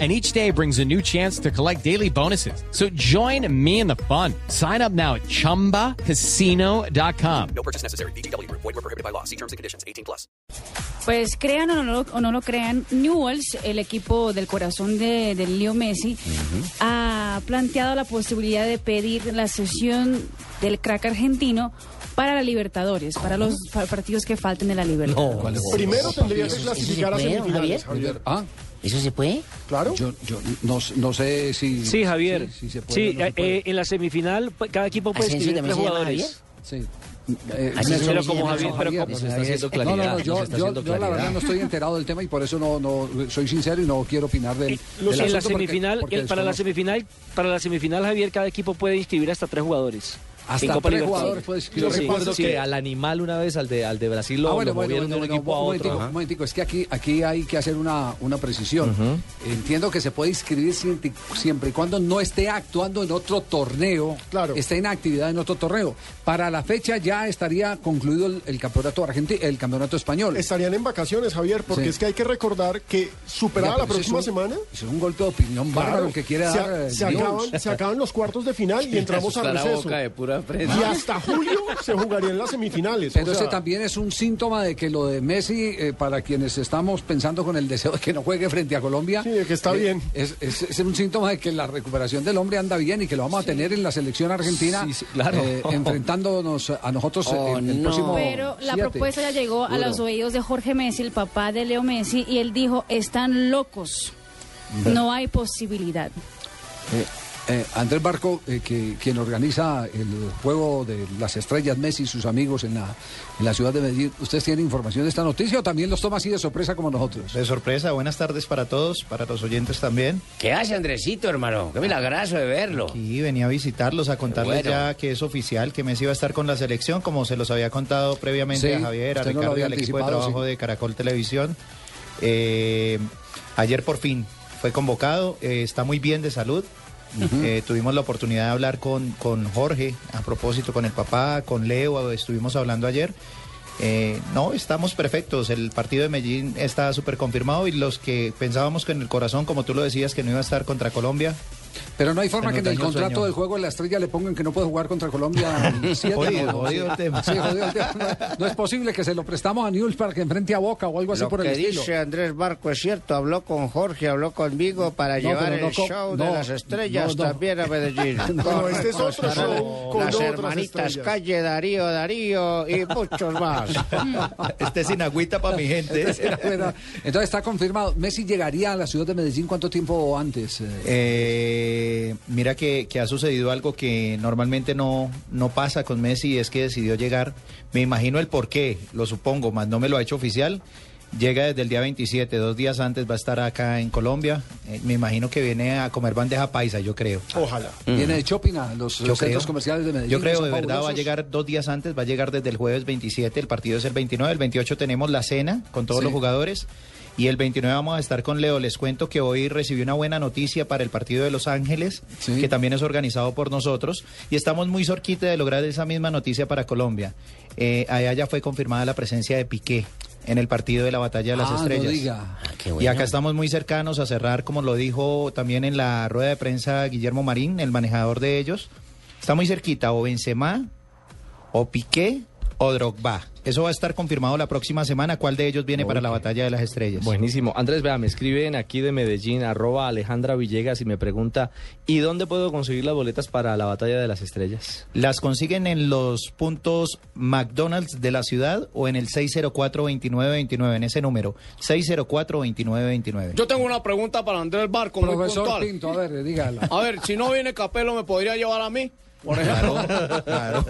and each day brings a new chance to collect daily bonuses. So join me in the fun. Sign up now at ChumbaCasino.com. No purchase necessary. BGW. Void were prohibited by law. See terms and conditions. 18 plus. Pues crean o no, o no lo crean, Newells, el equipo del corazón de, del Leo Messi, ha planteado la posibilidad de pedir la sesión del crack argentino para la Libertadores, para los pa- partidos que falten de la Libertadores. Primero tendría que clasificar a ¿Eso se puede, semifinales, Javier? Javier. Ah, ¿Eso se puede? Claro. yo, yo no, no sé si. Sí, Javier. si- si se puede sí, no se eh, puede. eh, en la semifinal pues, cada equipo puede ¿Asensio escribir tres jugadores. Sí. Eh, Así Pero sí, como Javier, sí, pero Javier, como se está Javier. haciendo No, no, claridad. no, yo, la verdad claridad. no estoy enterado del tema y por eso no, no soy sincero y no quiero opinar del, Eh, del en la porque- semifinal, porque el- para la semifinal, para la semifinal Javier, cada equipo puede inscribir hasta tres jugadores. Hasta Copa tres jugadores puedes Yo sí, recuerdo sí. que al animal una vez, al de, al de Brasil, lo, Ah, bueno, lo bueno, movieron bueno, de un bueno, equipo a un otro. momentico, un momentico, es que aquí, aquí hay que hacer una, una precisión. Entiendo que se puede inscribir siempre, siempre y cuando no esté actuando en otro torneo, Claro. esté en actividad en otro torneo. Para la fecha ya estaría concluido el, el campeonato argentino, el campeonato español. Estarían en vacaciones, Javier, porque Sí. es que hay que recordar que superada Ya, la próxima eso es un- semana. Es un golpe de opinión bárbaro claro, que quiere se, dar. eh, se acaban, se acaban los cuartos de final y entramos a receso. pura Y hasta julio se jugarían las semifinales. Pero o sea, ese también es un síntoma de que lo de Messi, eh, para quienes estamos pensando con el deseo de que no juegue frente a Colombia, Sí, de que está eh, bien. Es, es- es un síntoma de que la recuperación del hombre anda bien y que lo vamos a tener en la selección argentina, Sí, sí, claro. eh, enfrentándonos a nosotros Oh, en el no. próximo. Pero la siete. propuesta ya llegó a los oídos de Jorge Messi, el papá de Leo Messi, y él dijo, están locos, no hay posibilidad. Eh, Andrés Barco, eh, que, quien organiza el juego de las estrellas Messi y sus amigos en la, en la ciudad de Medellín, ¿ustedes tienen información de esta noticia o también los toma así de sorpresa como nosotros? De sorpresa, buenas tardes para todos, para los oyentes también. ¿Qué hace Andresito, hermano? Qué milagroso de verlo. Y venía a visitarlos, a contarles Bueno. ya que es oficial, que Messi va a estar con la selección, como se los había contado previamente Sí, a Javier, a usted no Ricardo y al equipo de trabajo sí. de Caracol Televisión. Eh, ayer por fin fue convocado, eh, está muy bien de salud. Eh, tuvimos la oportunidad de hablar con, con Jorge, a propósito, con el papá, con Leo, estuvimos hablando ayer. Eh, no, estamos perfectos. El partido de Medellín está súper confirmado y los que pensábamos que en el corazón, como tú lo decías, que no iba a estar contra Colombia. Pero no hay forma que en el contrato sueño. del juego de la estrella le pongan que no puede jugar contra Colombia. siete, Jodido, ¿no? jodido el tema. Sí, jodido el tema. No, no es posible que se lo prestamos a News para que enfrente a Boca o algo así Lo por el que estilo. dice Andrés Barco es cierto, habló con Jorge, habló conmigo para No, llevar el show no, de las estrellas no, no. también a Medellín. No, este es otro show con Las hermanitas estrellas. Calle, Darío, Darío y muchos más. Este es sin agüita para mi gente. Bueno, Entonces está confirmado. Messi llegaría a la ciudad de Medellín cuánto tiempo antes. eh? Eh, mira que, que ha sucedido algo que normalmente no, no pasa con Messi y es que decidió llegar. Me imagino el por qué, lo supongo, más no me lo ha hecho oficial. Llega desde el día 27, dos días antes va a estar acá en Colombia. Eh, me imagino que viene a comer bandeja paisa, yo creo. Ojalá. Viene de shopping a los Yo centros creo. comerciales de Medellín. Yo creo, de verdad, va a llegar dos días antes, va a llegar desde el jueves 27, el partido es el 29, el 28 tenemos la cena con todos Sí. los jugadores y el 29 vamos a estar con Leo. Les cuento que hoy recibí una buena noticia para el partido de Los Ángeles, Sí. que también es organizado por nosotros y estamos muy cerquita de lograr esa misma noticia para Colombia. Eh, allá ya fue confirmada la presencia de Piqué en el partido de la Batalla de las Ah, no Estrellas. diga. Ah, qué Y bueno. acá estamos muy cercanos a cerrar, como lo dijo también en la rueda de prensa Guillermo Marín, el manejador de ellos. Está muy cerquita, o Benzema, o Piqué, o Drogba. Eso va a estar confirmado la próxima semana. ¿Cuál de ellos viene para la batalla de las estrellas? Buenísimo. Andrés, vea, me escriben aquí de Medellín, arroba Alejandra Villegas y me pregunta, ¿y dónde puedo conseguir las boletas para la batalla de las estrellas? Las consiguen en los puntos McDonald's de la ciudad o en el 604-2929, en ese número, 604-2929. Yo tengo una pregunta para Andrés Barco, muy Profesor puntual. Pinto, a ver, dígala. A ver, si no viene Capelo, ¿me podría llevar a mí? Por ejemplo.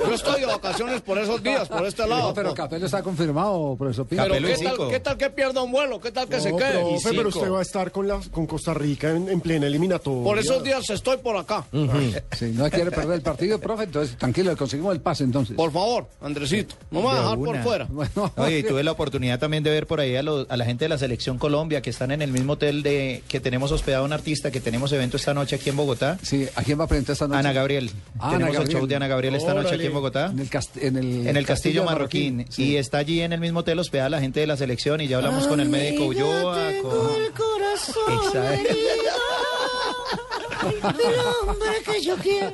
Yo estoy de vacaciones por esos días, por este lado. No, pero Capello está confirmado, profesor Pinto. Pero ¿qué tal, ¿qué tal que pierda un vuelo? ¿Qué tal que se quede? profe, pero usted va a estar con, la, con Costa Rica en, en plena eliminatoria. Por esos días estoy por acá. Si no quiere perder el partido, profe, entonces tranquilo, le conseguimos el pase entonces. Por favor, Andresito, no me va a De dejar por fuera. Bueno, Oye, y tuve la oportunidad también de ver por ahí a, los- a la gente de la Selección Colombia que están en el mismo hotel de que tenemos hospedado a un artista, que tenemos evento esta noche aquí en Bogotá. Sí, ¿a quién va a presentar esta noche? Ana Gabriel. Ah, Ana tenemos el Gabriel. show de Ana Gabriel esta noche aquí en Bogotá. En el, cast- en el, En el Castillo Marroquín. Sí. Y está allí en el mismo hotel hospedada la gente de la selección y ya hablamos con el médico Ulloa. Con... Exacto. hombre que yo quiero.